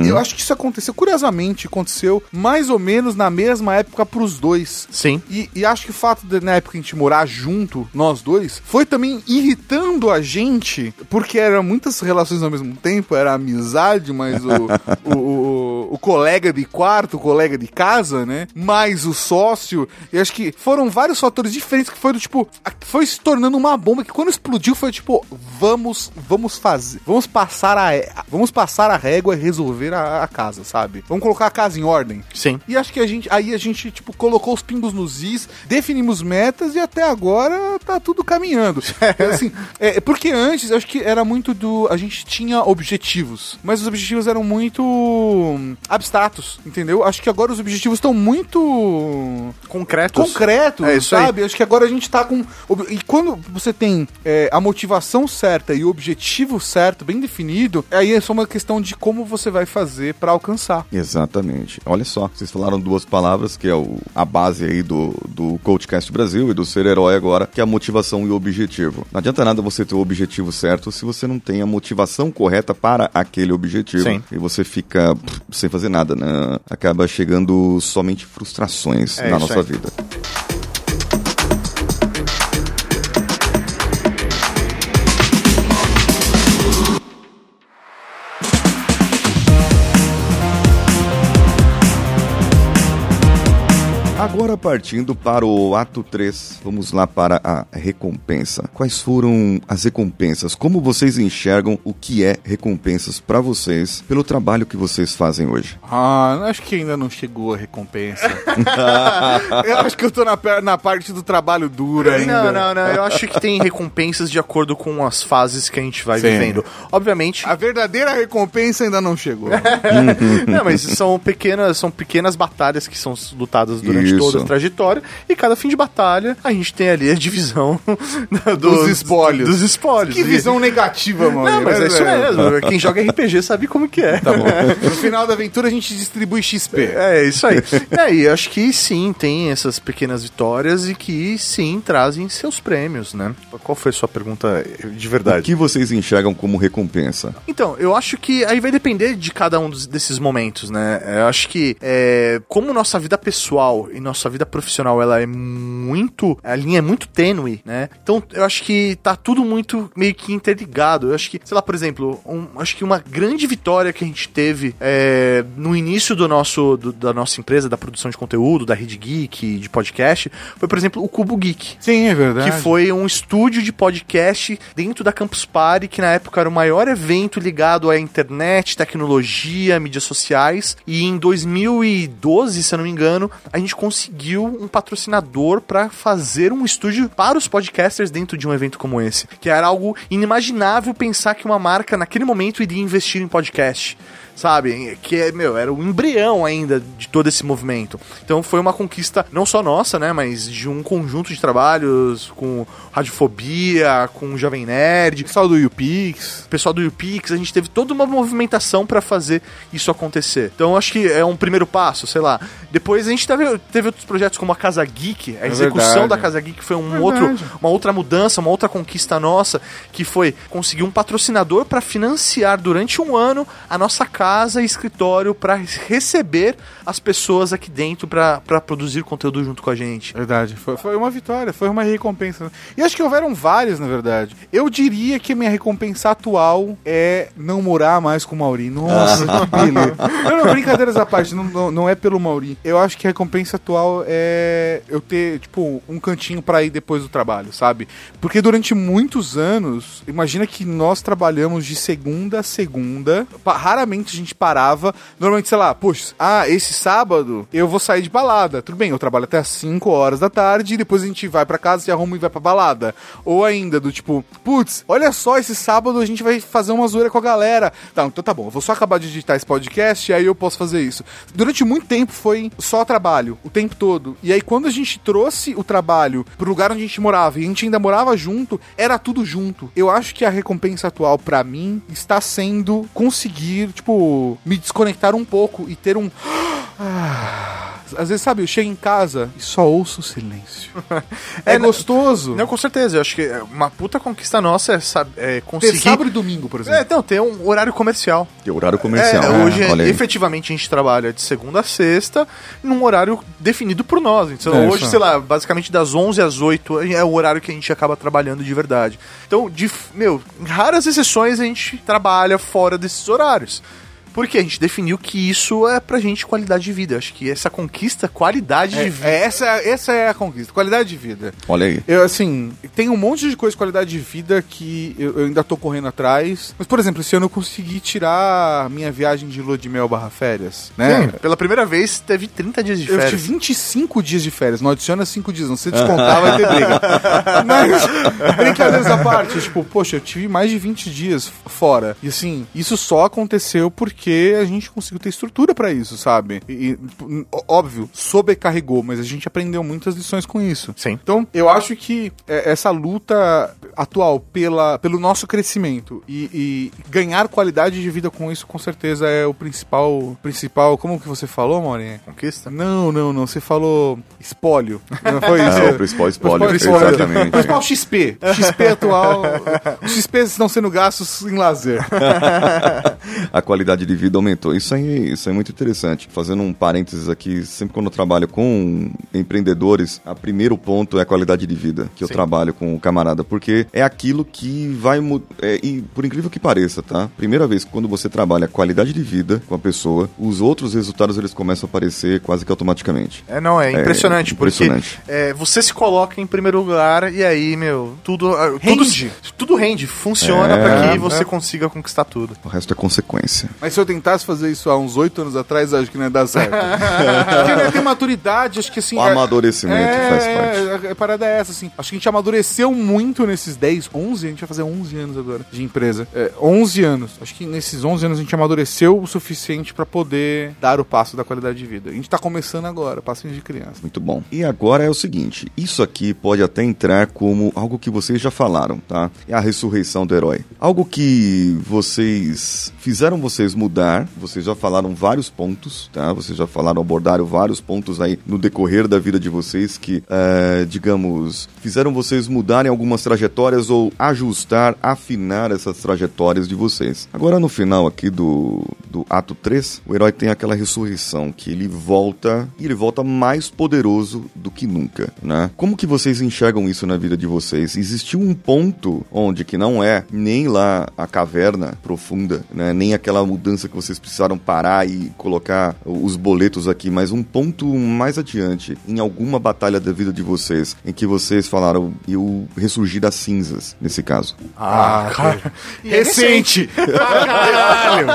E Eu acho que isso aconteceu, curiosamente, aconteceu mais ou menos na mesma época pros dois. Sim. E, e acho que o fato de na época a gente morar junto, nós dois, foi também irritando a gente, porque eram muitas relações ao mesmo tempo, era amizade, mas o, o, o, o colega de quarto, o colega de casa, né? Mais o sócio. E acho que foram vários fatores diferentes que foi do tipo, foi se tornando uma bomba que quando explodiu foi tipo, vamos, vamos fazer, vamos passar a, vamos passar a régua e resolver a, a casa, sabe? Vamos colocar a casa em ordem. Sim. E acho que a gente, aí a gente, tipo, colocou os pingos nos is, definimos metas e até agora tá tudo caminhando. assim, é, porque antes, acho que era muito do. A gente tinha objetivos, mas os objetivos eram muito abstratos, entendeu? Acho que agora os objetivos estão muito Concretos. concretos, É isso aí. sabe? Acho que agora a gente tá com. E quando você tem é, a motivação certa e o objetivo certo, bem definido, aí é só uma questão de como você vai fazer pra alcançar. Exatamente. Olha só, vocês falaram duas palavras que é o, a base aí do, do Coachcast Brasil e do ser herói agora, que é a motivação e o objetivo. Não adianta nada você ter o objetivo certo se você não tem a motivação correta para aquele objetivo. Sim. E você fica pff, sem fazer nada, né? Acaba chegando somente frustrações É na nossa aí. vida. Agora partindo para o ato 3, vamos lá para a recompensa. Quais foram as recompensas? Como vocês enxergam o que é recompensas para vocês pelo trabalho que vocês fazem hoje? Ah, acho que ainda não chegou a recompensa. eu acho que eu tô na, na parte do trabalho duro ainda. Não, não, não. Eu acho que tem recompensas de acordo com as fases que a gente vai Sim. vivendo. Obviamente. A verdadeira recompensa ainda não chegou. não, mas são pequenas, são pequenas batalhas que são lutadas durante Isso. Toda a trajetória. E cada fim de batalha, a gente tem ali a divisão dos, Dos espólios. Dos espólios. Que visão negativa, mano. Não, mas é isso mesmo. Quem joga RPG sabe como que é. Tá. No final da aventura a gente distribui XP. É, isso aí. é, e acho que sim, tem essas pequenas vitórias e que sim, trazem seus prêmios, né? Qual foi a sua pergunta de O verdade? que vocês enxergam como recompensa? Então, eu acho que aí vai depender de cada um dos- desses momentos, né? Eu acho que é, como nossa vida pessoal e nossa vida profissional ela é muito. A linha é muito tênue, né? Então eu acho que tá tudo muito meio que interligado. Eu acho que, sei lá, por exemplo, um- acho que uma grande vitória que a gente teve é, no início do nosso, do- da nossa empresa, da produção de conteúdo, da Rede Geek, de podcast, foi, por exemplo, o Cubo Geek. Sim, é verdade. Que foi um estúdio de podcast dentro da Campus Party, que na época era o maior evento ligado à internet, tecnologia, mídias sociais. E em 2012, se eu não me engano, a gente conseguiu um patrocinador para fazer um estúdio para os podcasters dentro de um evento como esse. Que era algo inimaginável pensar que uma marca naquele momento iria investir em podcast sabe? Que é, meu, era o embrião ainda de todo esse movimento. Então foi uma conquista não só nossa, né, mas de um conjunto de trabalhos com Radiofobia, com o Jovem Nerd, Pessoal do UPix. o pessoal do UPix, a gente teve toda uma movimentação pra fazer isso acontecer. Então acho que é um primeiro passo, sei lá. Depois a gente teve, teve outros projetos como a Casa Geek, a execução verdade. da Casa Geek foi um Verdade. outro, uma outra mudança, uma outra conquista nossa, que foi conseguir um patrocinador pra financiar durante um ano a nossa casa e escritório pra receber as pessoas aqui dentro pra pra produzir conteúdo junto com a gente. Verdade, foi, foi uma vitória, foi uma recompensa. E acho que houveram várias, na verdade. Eu diria que a minha recompensa atual é não morar mais com o Mauri. Nossa, que beleza. Não, não, brincadeiras à parte, não, não, não é pelo Mauri. Eu acho que a recompensa atual é eu ter, tipo, um cantinho pra ir depois do trabalho, sabe? Porque durante muitos anos, imagina que nós trabalhamos de segunda a segunda, raramente a gente parava. Normalmente, sei lá, poxa, ah, esse sábado eu vou sair de balada. Tudo bem, eu trabalho até às 5 horas da tarde e depois a gente vai pra casa, se arruma e vai pra balada. Ou ainda, do tipo, putz, olha só, esse sábado a gente vai fazer uma zoeira com a galera. Tá, então tá bom, eu vou só acabar de editar esse podcast e aí eu posso fazer isso. Durante muito tempo foi só trabalho, o tempo todo. E aí quando a gente trouxe o trabalho pro lugar onde a gente morava e a gente ainda morava junto, era tudo junto. Eu acho que a recompensa atual pra mim está sendo conseguir, tipo, me desconectar um pouco e ter um Ah, Às vezes, sabe, eu chego em casa e só ouço o silêncio. É, É, gostoso. Não, com certeza. Eu acho que é uma puta conquista nossa é, é Ter conseguir. sábado e domingo, por exemplo. É, não, ter um horário comercial. É horário comercial. É, né? hoje, aí. efetivamente, a gente trabalha de segunda a sexta num horário definido por nós. Então, É, hoje, isso. sei lá, basicamente das 11 às 8 é o horário que a gente acaba trabalhando de verdade. Então, de, meu, em raras exceções a gente trabalha fora desses horários. Porque a gente definiu que isso é pra gente qualidade de vida. Eu acho que essa conquista, qualidade de É, vida. é, essa, essa é a conquista, qualidade de vida. Olha aí. Eu, assim, tem um monte de coisa de qualidade de vida que eu, eu ainda tô correndo atrás. Mas, por exemplo, esse ano eu consegui tirar a minha viagem de lua de mel barra férias, né? Pela primeira vez, teve 30 dias de Eu férias. tive 25 dias de férias, não adiciona 5 dias, não se descontar vai ter briga. Mas, brincadeiras à parte, tipo, poxa, eu tive mais de 20 dias fora. E assim, isso só aconteceu porque a gente conseguiu ter estrutura pra isso, sabe? E, e, óbvio, sobrecarregou, mas a gente aprendeu muitas lições com isso. Sim. Então, eu acho que é, essa luta atual pela, pelo nosso crescimento e, e ganhar qualidade de vida com isso, com certeza é o principal, principal. Como que você falou, Maurinha? Conquista? Não, não, não. Você falou espólio. Não foi isso? É, o principal espólio, espólio. exatamente. O principal XP. XP atual. Os XP estão sendo gastos em lazer. a qualidade de vida aumentou. Isso aí, isso é muito interessante. Fazendo um parênteses aqui, sempre quando eu trabalho com empreendedores, o primeiro ponto é a qualidade de vida que eu Sim. trabalho com o camarada, porque é aquilo que vai é, e por incrível que pareça, tá? Primeira vez que quando você trabalha qualidade de vida com a pessoa, os outros resultados eles começam a aparecer quase que automaticamente. É, não, é impressionante, impressionante. porque é, você se coloca em primeiro lugar e aí, meu, tudo ah, Rende. tudo, tudo rende, funciona É, pra que é. você consiga conquistar tudo. O resto é consequência. Mas se eu tentasse fazer isso há uns oito anos atrás, acho que não ia dar certo. Porque não ia ter maturidade, acho que assim. O amadurecimento é, faz parte. É, a parada é essa, assim. Acho que a gente amadureceu muito nesses 10, 11, a gente vai fazer 11 anos agora de empresa. É, 11 anos. Acho que nesses 11 anos a gente amadureceu o suficiente pra poder dar o passo da qualidade de vida. A gente tá começando agora, passinho de criança. Muito bom. E agora é o seguinte: isso aqui pode até entrar como algo que vocês já falaram, tá? É a ressurreição do herói. Algo que vocês fizeram vocês mudar, vocês já falaram vários pontos, tá? Vocês já falaram, abordaram vários pontos aí no decorrer da vida de vocês que, eh, digamos, fizeram vocês mudarem algumas trajetórias ou ajustar, afinar essas trajetórias de vocês. Agora, no final aqui do, do ato 3, o herói tem aquela ressurreição que ele volta e ele volta mais poderoso do que nunca, né? Como que vocês enxergam isso na vida de vocês? Existiu um ponto onde que não é nem lá a caverna profunda, né? Nem aquela mudança que vocês precisaram parar e colocar os boletos aqui, mas um ponto mais adiante, em alguma batalha da vida de vocês, em que vocês falaram, eu ressurgi das cinzas, nesse caso. Ah, cara. E é Recente! Caralho!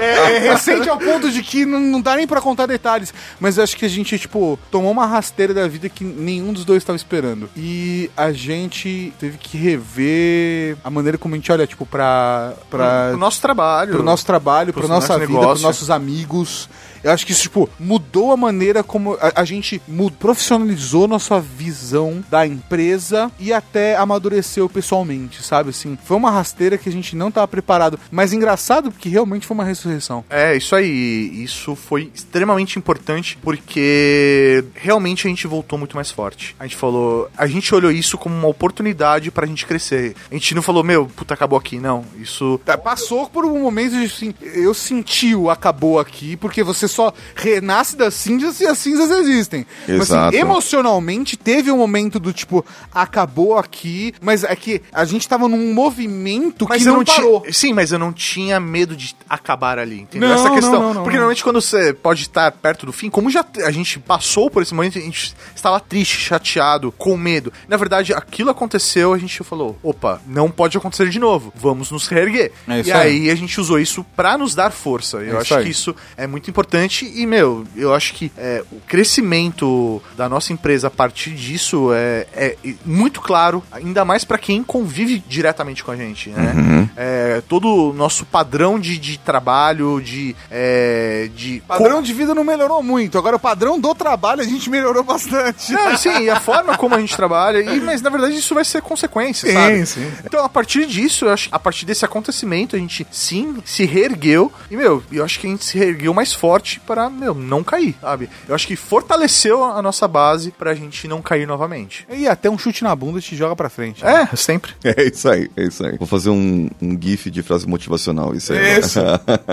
É, é recente ao ponto de que não, não dá nem pra contar detalhes. Mas eu acho que a gente, tipo, tomou uma rasteira da vida que nenhum dos dois estava esperando. E a gente teve que rever a maneira como a gente olha, tipo, pra. pra O nosso trabalho. pro nosso trabalho, pro pra nossa vida, pros nossos amigos. Eu acho que isso, tipo, mudou a maneira como a, a gente mu- profissionalizou nossa visão da empresa e até amadureceu pessoalmente, sabe? Assim, foi uma rasteira que a gente não tava preparado. Mas engraçado porque realmente foi uma ressurreição. É, isso aí. Isso foi extremamente importante porque realmente a gente voltou muito mais forte. A gente falou, a gente olhou isso como uma oportunidade pra gente crescer. A gente não falou, meu, puta, acabou aqui. Não, isso. Tá, Passou por um momento de assim, eu senti o acabou aqui, porque você só renasce das cinzas e as cinzas existem. Mas Exato. assim, emocionalmente teve um momento do tipo, acabou aqui, mas é que a gente tava num movimento que eu não, parou. Sim, mas eu não tinha medo de acabar ali, entendeu? Não, Essa questão. não, não, não, Porque não. normalmente quando você pode estar perto do fim, como já a gente passou por esse momento, a gente estava triste, chateado, com medo. Na verdade, aquilo aconteceu, a gente falou: opa, não pode acontecer de novo, vamos nos reerguer. É isso e aí. aí a gente usou isso pra nos dar força. Eu É acho aí. que isso é muito importante e, meu, eu acho que é, o crescimento da nossa empresa a partir disso é, é muito claro, ainda mais pra quem convive diretamente com a gente, né? É, todo o nosso padrão de, de trabalho, de. É, de O padrão de vida não melhorou muito. Agora, o padrão do trabalho a gente melhorou bastante. Não, sim, e a forma como a gente trabalha, e, mas na verdade isso vai ser consequência, Sim, sabe? sim. Então, a partir disso, eu acho a partir desse acontecimento, a gente sim se reergueu. E, meu, eu acho que a gente se reergueu mais forte para, meu, não cair, sabe? Eu acho que fortaleceu a nossa base pra gente não cair novamente. E até um chute na bunda te joga pra frente. É, sempre. É isso aí, é isso aí. Vou fazer um, um gif de frase motivacional, isso aí. Isso.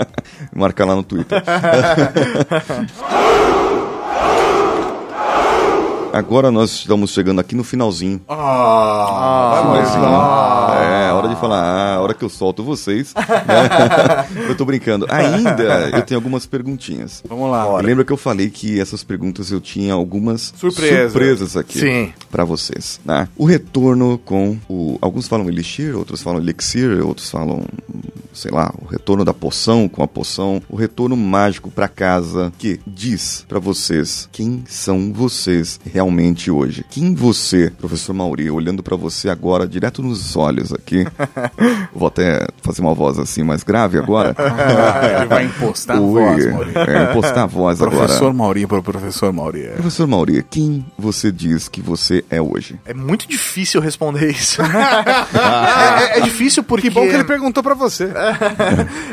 Marcar lá no Twitter. Agora nós estamos chegando aqui no finalzinho. Ah, Finalzinho. É, hora de falar, ah, hora que eu solto vocês. eu tô brincando. Ainda eu tenho algumas perguntinhas. Vamos lá. Lembra que eu falei que essas perguntas eu tinha algumas Surpresa. surpresas aqui Sim. pra vocês, né? O retorno com o alguns falam elixir, outros falam elixir, outros falam, sei lá, o retorno da poção com a poção, o retorno mágico pra casa que diz pra vocês quem são vocês realmente hoje. Quem você, professor Mauri, olhando pra você agora direto nos olhos aqui. vou até fazer uma voz assim mais grave agora. Ele vai impostar a voz, Mauri. é, impostar a voz agora. Professor Mauri para o professor Mauri. Professor Mauri, quem você diz que você é hoje? É muito difícil responder isso. é, é- é difícil porque. Que bom que ele perguntou pra você.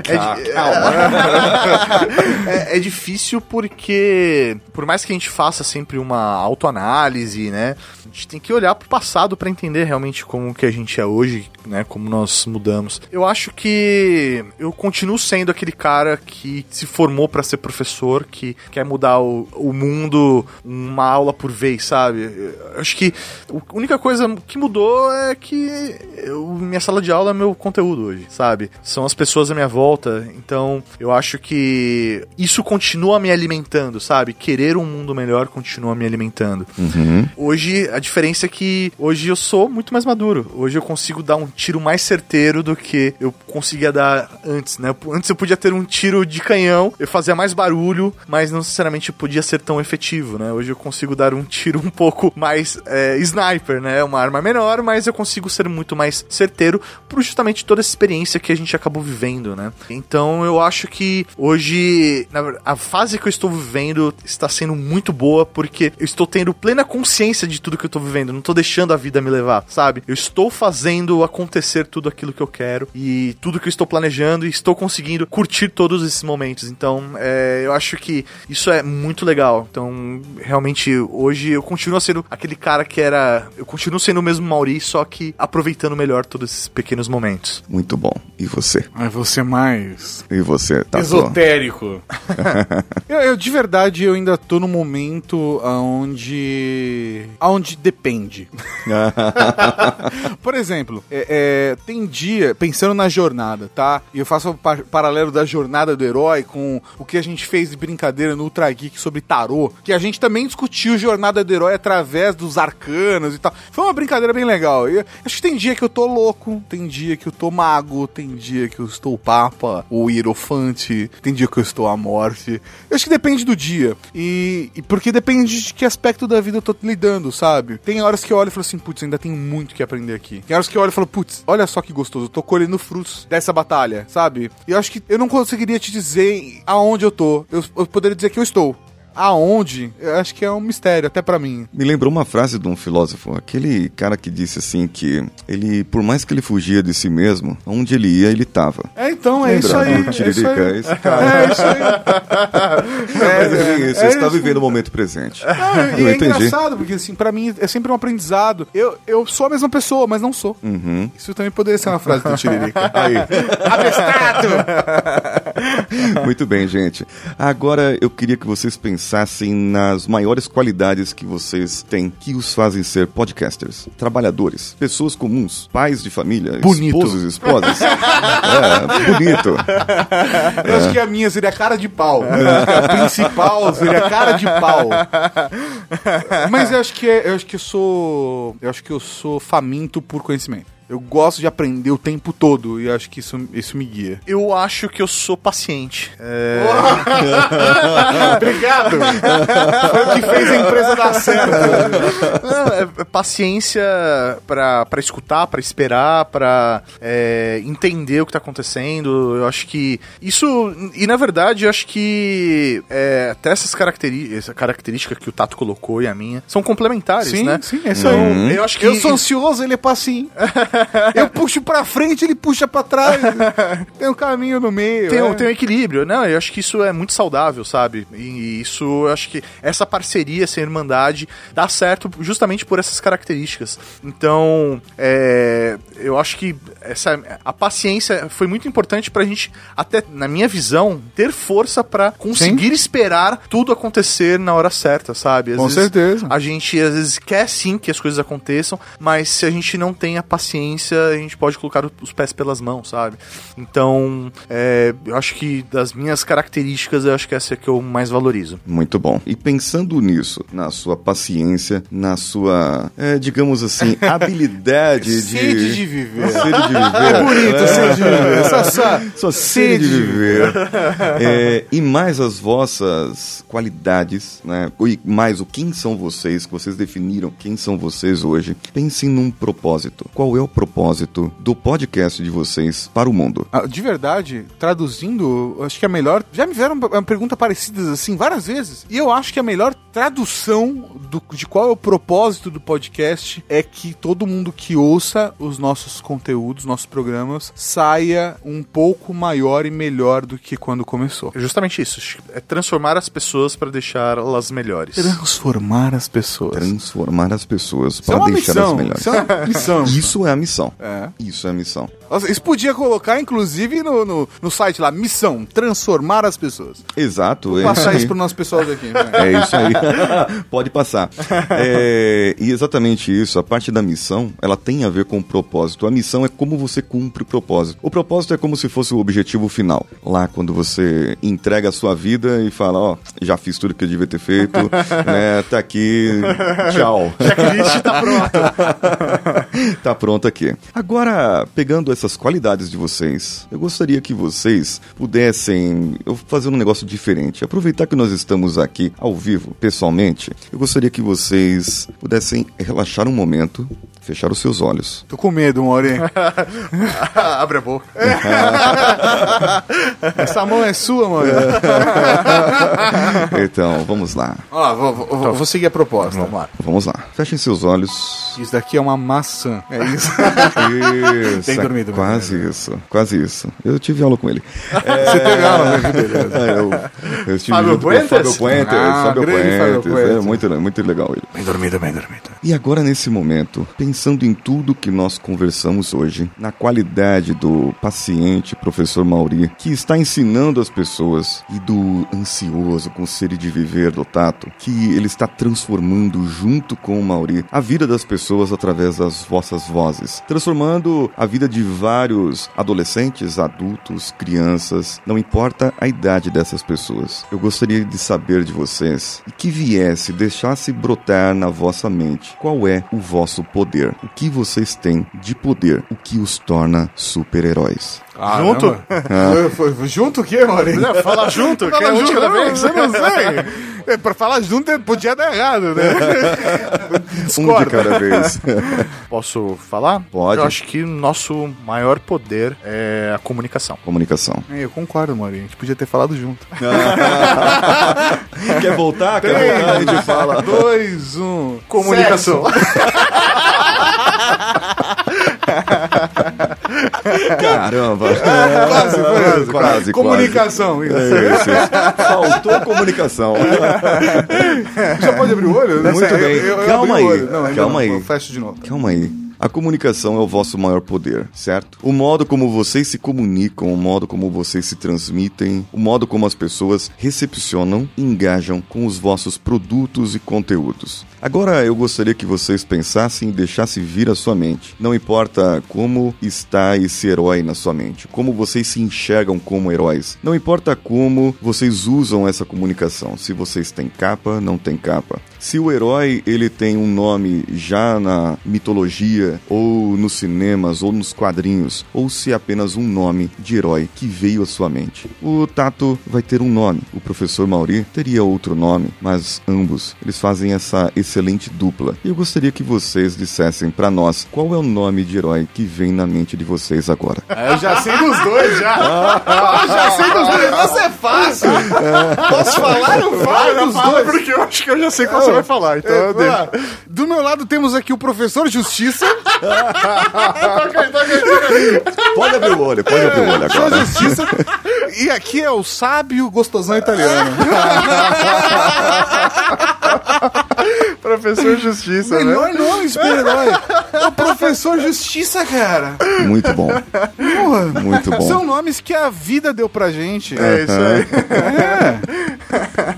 É, di- é, é difícil porque, por mais que a gente faça sempre uma autoanálise, né? A gente tem que olhar pro passado pra entender realmente como que a gente é hoje, né? Como nós mudamos. Eu acho que eu continuo sendo aquele cara que se formou pra ser professor, que quer mudar o, o mundo uma aula por vez, sabe? Eu acho que a única coisa que mudou é que eu- minha sala de aula é meu conteúdo hoje, sabe? são as pessoas à minha volta. Então, eu acho que isso continua me alimentando, sabe? Querer um mundo melhor continua me alimentando. Hoje, a diferença é que hoje eu sou muito mais maduro. Hoje eu consigo dar um tiro mais certeiro do que eu conseguia dar antes, né? Antes eu podia ter um tiro de canhão, eu fazia mais barulho, mas não necessariamente podia ser tão efetivo, né? Hoje eu consigo dar um tiro um pouco mais é, sniper, né? Uma arma menor, mas eu consigo ser muito mais certeiro por justamente toda essa experiência que a gente acabou vivendo, né? Então eu acho que hoje a fase que eu estou vivendo está sendo muito boa porque eu estou tendo plena consciência de tudo que eu estou vivendo, não estou deixando a vida me levar, sabe? Eu estou fazendo acontecer tudo aquilo que eu quero e tudo que eu estou planejando e estou conseguindo curtir todos esses momentos. Então, é, eu acho que isso é muito legal. Então, realmente, hoje eu continuo sendo aquele cara que era. Eu continuo sendo o mesmo Mauri, só que aproveitando melhor todos esses pequenos momentos. Muito bom. E você? Mas você mais E você, tá esotérico. eu, eu, de verdade, eu ainda tô no momento aonde. aonde depende. Por exemplo, é, é, tem dia, pensando na jornada, tá? E eu faço o par- paralelo da jornada do herói com o que a gente fez de brincadeira no Ultra Geek sobre tarô, que a gente também discutiu jornada do herói através dos arcanos e tal. Foi uma brincadeira bem legal. Eu acho que tem dia que eu tô louco, tem dia que eu tô mago, tem dia que eu estou o Papa, o Hierofante, tem dia que eu estou a morte. Eu acho que depende do dia. E, e porque depende de que aspecto da vida eu tô lidando, sabe? Tem horas que eu olho e falo assim, putz, ainda tenho muito que aprender aqui. Tem horas que eu olho e falo, putz, olha só que gostoso, eu tô colhendo dessa batalha, sabe? E eu acho que eu não conseguiria te dizer aonde eu tô. Eu, eu poderia dizer que eu estou. Aonde? Eu acho que é um mistério, até pra mim. Me lembrou uma frase de um filósofo, aquele cara que disse assim que ele, por mais que ele fugia de si mesmo, onde ele ia, ele tava. É, então, é Lembra isso aí. do É isso aí. Esse cara. É isso aí. Mas enfim, você é está isso. vivendo o momento presente. E Eu é entendi. engraçado, porque assim, pra mim é sempre um aprendizado. Eu, eu sou a mesma pessoa, mas não sou. Uhum. Isso também poderia ser uma frase do Tiririca. Aí. Abestado! Muito bem, gente. Agora eu queria que vocês pensassem nas maiores qualidades que vocês têm que os fazem ser podcasters. Trabalhadores, pessoas comuns, pais de família, Bonito. esposos e esposas. é, bonito. Eu acho que a minha seria cara de pau. Eu acho que a principal seria cara de pau. Mas eu acho que é- eu acho que eu sou. Eu acho que eu sou faminto por conhecimento. Eu gosto de aprender o tempo todo e acho que isso, isso me guia. Eu acho que eu sou paciente. É, Obrigado! Foi o que fez a empresa dar certo. Não, é- é paciência pra, pra escutar, pra esperar, pra é, entender o que tá acontecendo. Eu acho que isso. E na verdade, eu acho que é, até essas caracteri essa característica que o Tato colocou e a minha são complementares, Sim, né? sim, é isso aí. Eu acho que. Eu sou ansioso, ele é pacinho. Eu puxo pra frente, ele puxa pra trás. Tem um caminho no meio. Tem, um- é. tem um equilíbrio. Não, eu acho que isso é muito saudável, sabe? E isso, eu acho que essa parceria, essa irmandade, dá certo justamente por essas características. Então, é, eu acho que essa, a paciência foi muito importante pra gente, até na minha visão, ter força pra conseguir esperar tudo acontecer na hora certa, sabe? Às Com certeza. A gente, às vezes, quer sim que as coisas aconteçam, mas se a gente não tem a paciência, a gente pode colocar os pés pelas mãos, sabe? Então, é, eu acho que das minhas características, eu acho que essa é que eu mais valorizo. Muito bom. E pensando nisso, na sua paciência, na sua, é, digamos assim, habilidade de. Sede de viver. Sede de viver. É bonito, sede de viver. Essa, essa, Sua sede de viver. É, e mais as vossas qualidades, né? E mais o quem são vocês, que vocês definiram quem são vocês hoje. Pensem num propósito. Qual é o propósito do podcast de vocês para o mundo? Ah, De verdade, traduzindo, acho que a melhor. Já me vieram uma pergunta parecidas assim várias vezes. E eu acho que a melhor tradução do- de qual é o propósito do podcast é que todo mundo que ouça os nossos conteúdos, nossos programas, saia um pouco maior e melhor do que quando começou. É justamente isso. É transformar as pessoas para deixá-las melhores. Transformar as pessoas. Transformar as pessoas é para uma deixar missão. as melhores. Isso é uma missão. Isso é a missão. É. Isso é a missão. Nossa, isso podia colocar, inclusive, no, no, no site lá, missão, transformar as pessoas. Exato. Vou é passar isso para nossos pessoal aqui. vai. É isso aí. Pode passar. É, e exatamente isso, a parte da missão, ela tem a ver com o propósito. A missão é como você cumpre o propósito. O propósito é como se fosse o objetivo final. Lá quando você entrega a sua vida e fala, ó, já fiz tudo que eu devia ter feito, né? Tá aqui, tchau. Checklist tá pronto. tá pronto aqui. Agora, pegando essas qualidades de vocês, eu gostaria que vocês pudessem eu vou fazer um negócio diferente. Aproveitar que nós estamos aqui ao vivo, pessoalmente, eu gostaria que vocês pudessem relaxar um momento, fechar os seus olhos. Tô com medo, Mori. Abre a boca. Essa mão é sua, Mori. Então, vamos lá. Ó, vou, vou- vou- vou seguir a proposta. Vamos lá. Vamos lá. Fechem seus olhos. Isso daqui é uma maçã. É isso. Isso. Tem dormido, Quase isso. Quase isso. Eu tive aula com ele. Você teve aula, né? Que beleza. É, eu, eu estive Fábio junto com o Puentes? Fábio Puentes. Ah, Fábio Puentes. É muito, muito legal ele. Bem dormido, bem dormido. E agora, nesse momento, pensando em tudo que nós conversamos hoje, na qualidade do paciente professor Mauri, que está ensinando as pessoas, e do ansioso com sede de viver do Tato, que ele está transformando junto com o Mauri a vida das pessoas através das vossas vozes, transformando a vida de vários adolescentes, adultos, crianças, não importa a idade dessas pessoas. Eu gostaria de saber de vocês e que viesse, deixasse brotar na vossa mente qual é o vosso poder, o que vocês têm de poder, o que os torna super-heróis. Junto? Foi- foi- foi junto o quê? Não, fala junto, que é Fala de junto, não, vez. Eu não sei. É, pra falar junto é- podia dar errado, né? Um de cada vez. Posso falar? Pode. Eu acho que o nosso maior poder é a comunicação. Comunicação. É, Eu concordo, Mori. A gente podia ter falado junto. Quer voltar? Quer voltar? A gente fala. Dois, um. Comunicação. Caramba. Quase, foi isso. Quase, Comunicação, isso. É isso, isso. Faltou comunicação. Já pode abrir o olho? Muito Sério, bem. eu- eu Calma abri o aí. Não, Calma não. aí. Fecha de novo. Calma aí. A comunicação é o vosso maior poder, certo? O modo como vocês se comunicam, o modo como vocês se transmitem, o modo como as pessoas recepcionam e engajam com os vossos produtos e conteúdos. Agora eu gostaria que vocês pensassem e deixassem vir à sua mente. Não importa como está esse herói na sua mente, como vocês se enxergam como heróis. Não importa como vocês usam essa comunicação. Se vocês têm capa, não tem capa. Se o herói ele tem um nome já na mitologia ou nos cinemas ou nos quadrinhos, ou se é apenas um nome de herói que veio à sua mente. O Tato vai ter um nome. O professor Mauri teria outro nome, mas ambos eles fazem essa excelente dupla. E eu gostaria que vocês dissessem pra nós qual é o nome de herói que vem na mente de vocês agora. É, Eu já sei dos dois, já. Ah. Eu já sei dos dois. Nossa, é fácil. Posso falar? Eu falo dos dois. porque eu acho que eu já sei qual você vai falar. Então, É, lá. Do meu lado temos aqui o professor Justiça. Pode abrir o olho, pode abrir o olho Professor agora. Justiça. E aqui é o sábio gostosão italiano. Professor Justiça, né? Melhor nome, super-herói. É o professor Justiça, cara. Muito bom. Porra. Muito bom. São nomes que a vida deu pra gente. É isso aí.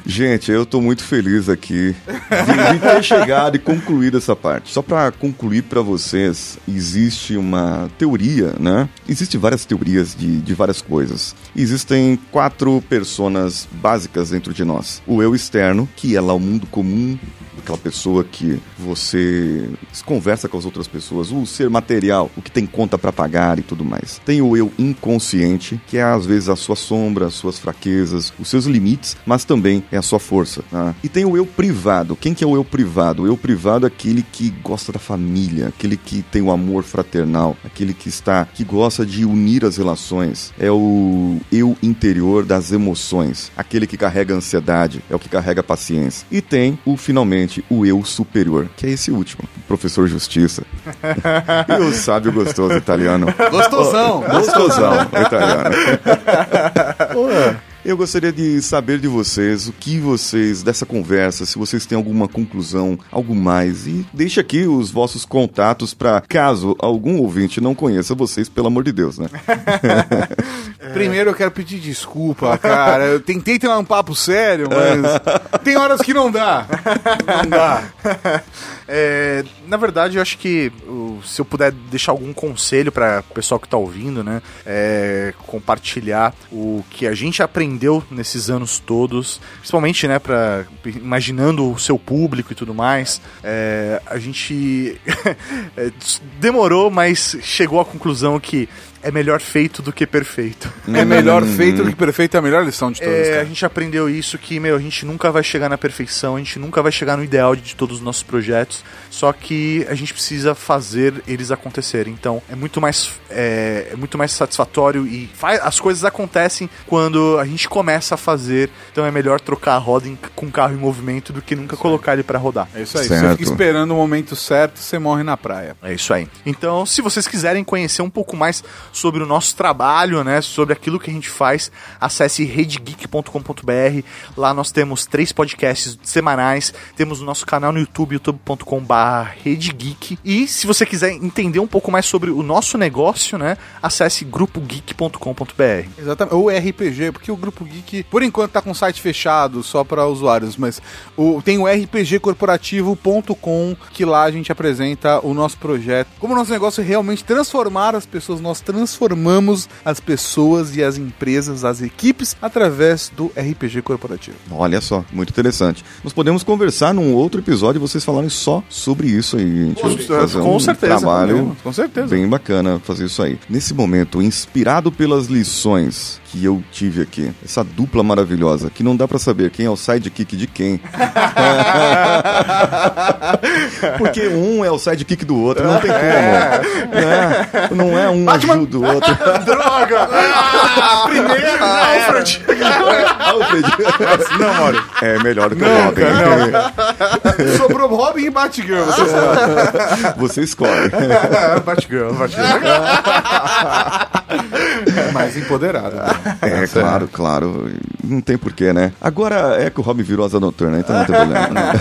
Gente, eu tô muito feliz aqui de, de ter chegado e concluído essa parte. Só pra concluir pra vocês, existe uma teoria, né? Existem várias teorias de, de várias coisas. Existem quatro personas básicas dentro de nós. O eu externo, que é lá o mundo comum aquela pessoa que você conversa com as outras pessoas, o ser material, o que tem conta pra pagar e tudo mais. Tem o eu inconsciente, que é às vezes a sua sombra, as suas fraquezas, os seus limites, mas também é a sua força. né? E tem o eu privado. Quem que é o eu privado? O eu privado é aquele que gosta da família, aquele que tem o amor fraternal, aquele que está, que gosta de unir as relações. É o eu interior das emoções, aquele que carrega ansiedade, é o que carrega paciência. E tem o finalmente o eu superior, que é esse último, o professor Justiça. e o sábio gostoso italiano. Gostosão. Gostosão italiano. Eu gostaria de saber de vocês o que vocês, dessa conversa, se vocês têm alguma conclusão, algo mais. E deixe aqui os vossos contatos para caso algum ouvinte não conheça vocês, pelo amor de Deus, né? Primeiro eu quero pedir desculpa, cara. Eu tentei ter um papo sério, mas tem horas que não dá. Não dá. É, na verdade, eu acho que se eu puder deixar algum conselho para o pessoal que está ouvindo, né, é compartilhar o que a gente aprendeu nesses anos todos, principalmente, né, para imaginando o seu público e tudo mais. É, a gente é, demorou, mas chegou à conclusão que é melhor feito do que perfeito. É melhor feito do que perfeito, é a melhor lição de todas. É, a cara. gente aprendeu isso que, meu, a gente nunca vai chegar na perfeição, a gente nunca vai chegar no ideal de todos os nossos projetos, só que a gente precisa fazer eles acontecerem. Então, é muito mais, é, é muito mais satisfatório e faz, as coisas acontecem quando a gente começa a fazer. Então, é melhor trocar a roda em- com o carro em movimento do que nunca colocar ele pra rodar. É isso aí. Certo. Você fica esperando o momento certo, você morre na praia. É isso aí. Então, se vocês quiserem conhecer um pouco mais sobre o nosso trabalho, né, sobre aquilo que a gente faz, acesse redgeek.com.br. Lá nós temos três podcasts semanais, temos o nosso canal no YouTube, youtube.com/redgeek. E se você quiser entender um pouco mais sobre o nosso negócio, né, acesse grupogeek.com.br. Exatamente. Ou RPG, porque o Grupo Geek, por enquanto, tá com o site fechado só para usuários, mas o, tem o rpgcorporativo.com, que lá a gente apresenta o nosso projeto. Como o nosso negócio é realmente transformar as pessoas, nós transformamos as pessoas e as empresas, as equipes, através do RPG corporativo. Olha só, muito interessante. Nós podemos conversar num outro episódio e vocês falarem só sobre isso aí, gente. Com Fazer com um certeza, trabalho Com certeza. bem bacana fazer isso aí. Nesse momento, inspirado pelas lições que eu tive aqui, essa dupla maravilhosa, que não dá pra saber quem é o sidekick de quem. Porque um é o sidekick do outro, não tem como. né? Não é um ajuda o outro. Droga! Ah, primeiro, Alfred! Alfred. Não, Mauro. É melhor do que o Não, Robin. cara, Sobrou Robin e Batgirl. Você. Você escolhe. Batgirl, Batgirl. Mais empoderado. né? É, claro, claro. Não tem porquê, né? Agora é que o Robin virou asa noturna, então não tem problema. né?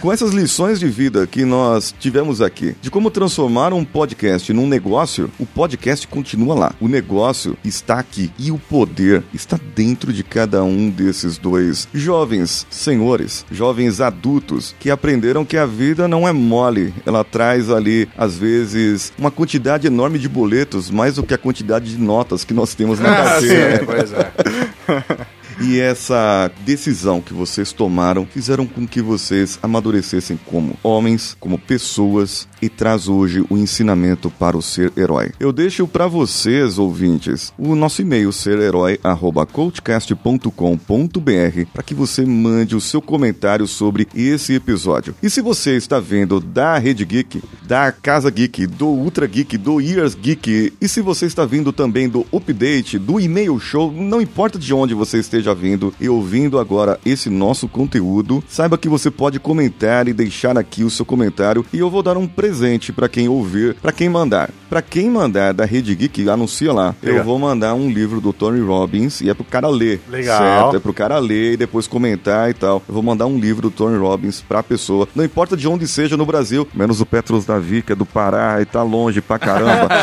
Com essas lições de vida que nós tivemos aqui, de como transformar um podcast num negócio, o podcast continua lá. O negócio está aqui e o poder está dentro de cada um desses dois jovens senhores, jovens adultos que aprenderam que a vida não é mole. Ela traz ali, às vezes, uma quantidade enorme de boletos, mais do que a quantidade de notas que nós temos na carteira. É, pois é. E essa decisão que vocês tomaram fizeram com que vocês amadurecessem como homens, como pessoas e traz hoje o ensinamento para o ser herói. Eu deixo para vocês, ouvintes, o nosso e-mail serherói@coachcast.com.br para que você mande o seu comentário sobre esse episódio. E se você está vendo da Rede Geek, da Casa Geek, do Ultra Geek, do Years Geek, e se você está vindo também do Update, do e-mail show, não importa de onde você esteja vindo e ouvindo agora esse nosso conteúdo, saiba que você pode comentar e deixar aqui o seu comentário e eu vou dar um presente para quem ouvir, para quem mandar. Para quem mandar da Rede Geek, anuncia lá. Eu Legal. vou mandar um livro do Tony Robbins e é pro cara ler. Legal. Certo? É pro cara ler e depois comentar e tal. Eu vou mandar um livro do Tony Robbins pra pessoa. Não importa de onde seja no Brasil, menos o Petros Davi, que é do Pará e tá longe pra caramba.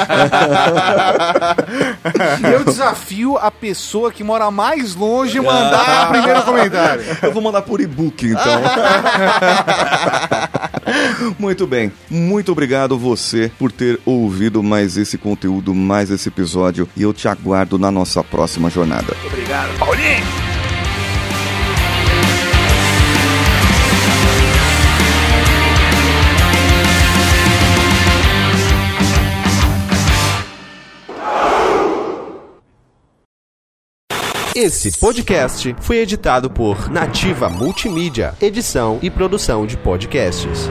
Eu desafio a pessoa que mora mais longe a mandar o primeiro comentário. Eu vou mandar por e-book, então. Muito bem. Muito obrigado você por ter ouvido mais esse conteúdo, mais esse episódio. E eu te aguardo na nossa próxima jornada. Obrigado, Paulinho. Esse podcast foi editado por Nativa Multimídia, edição e produção de podcasts.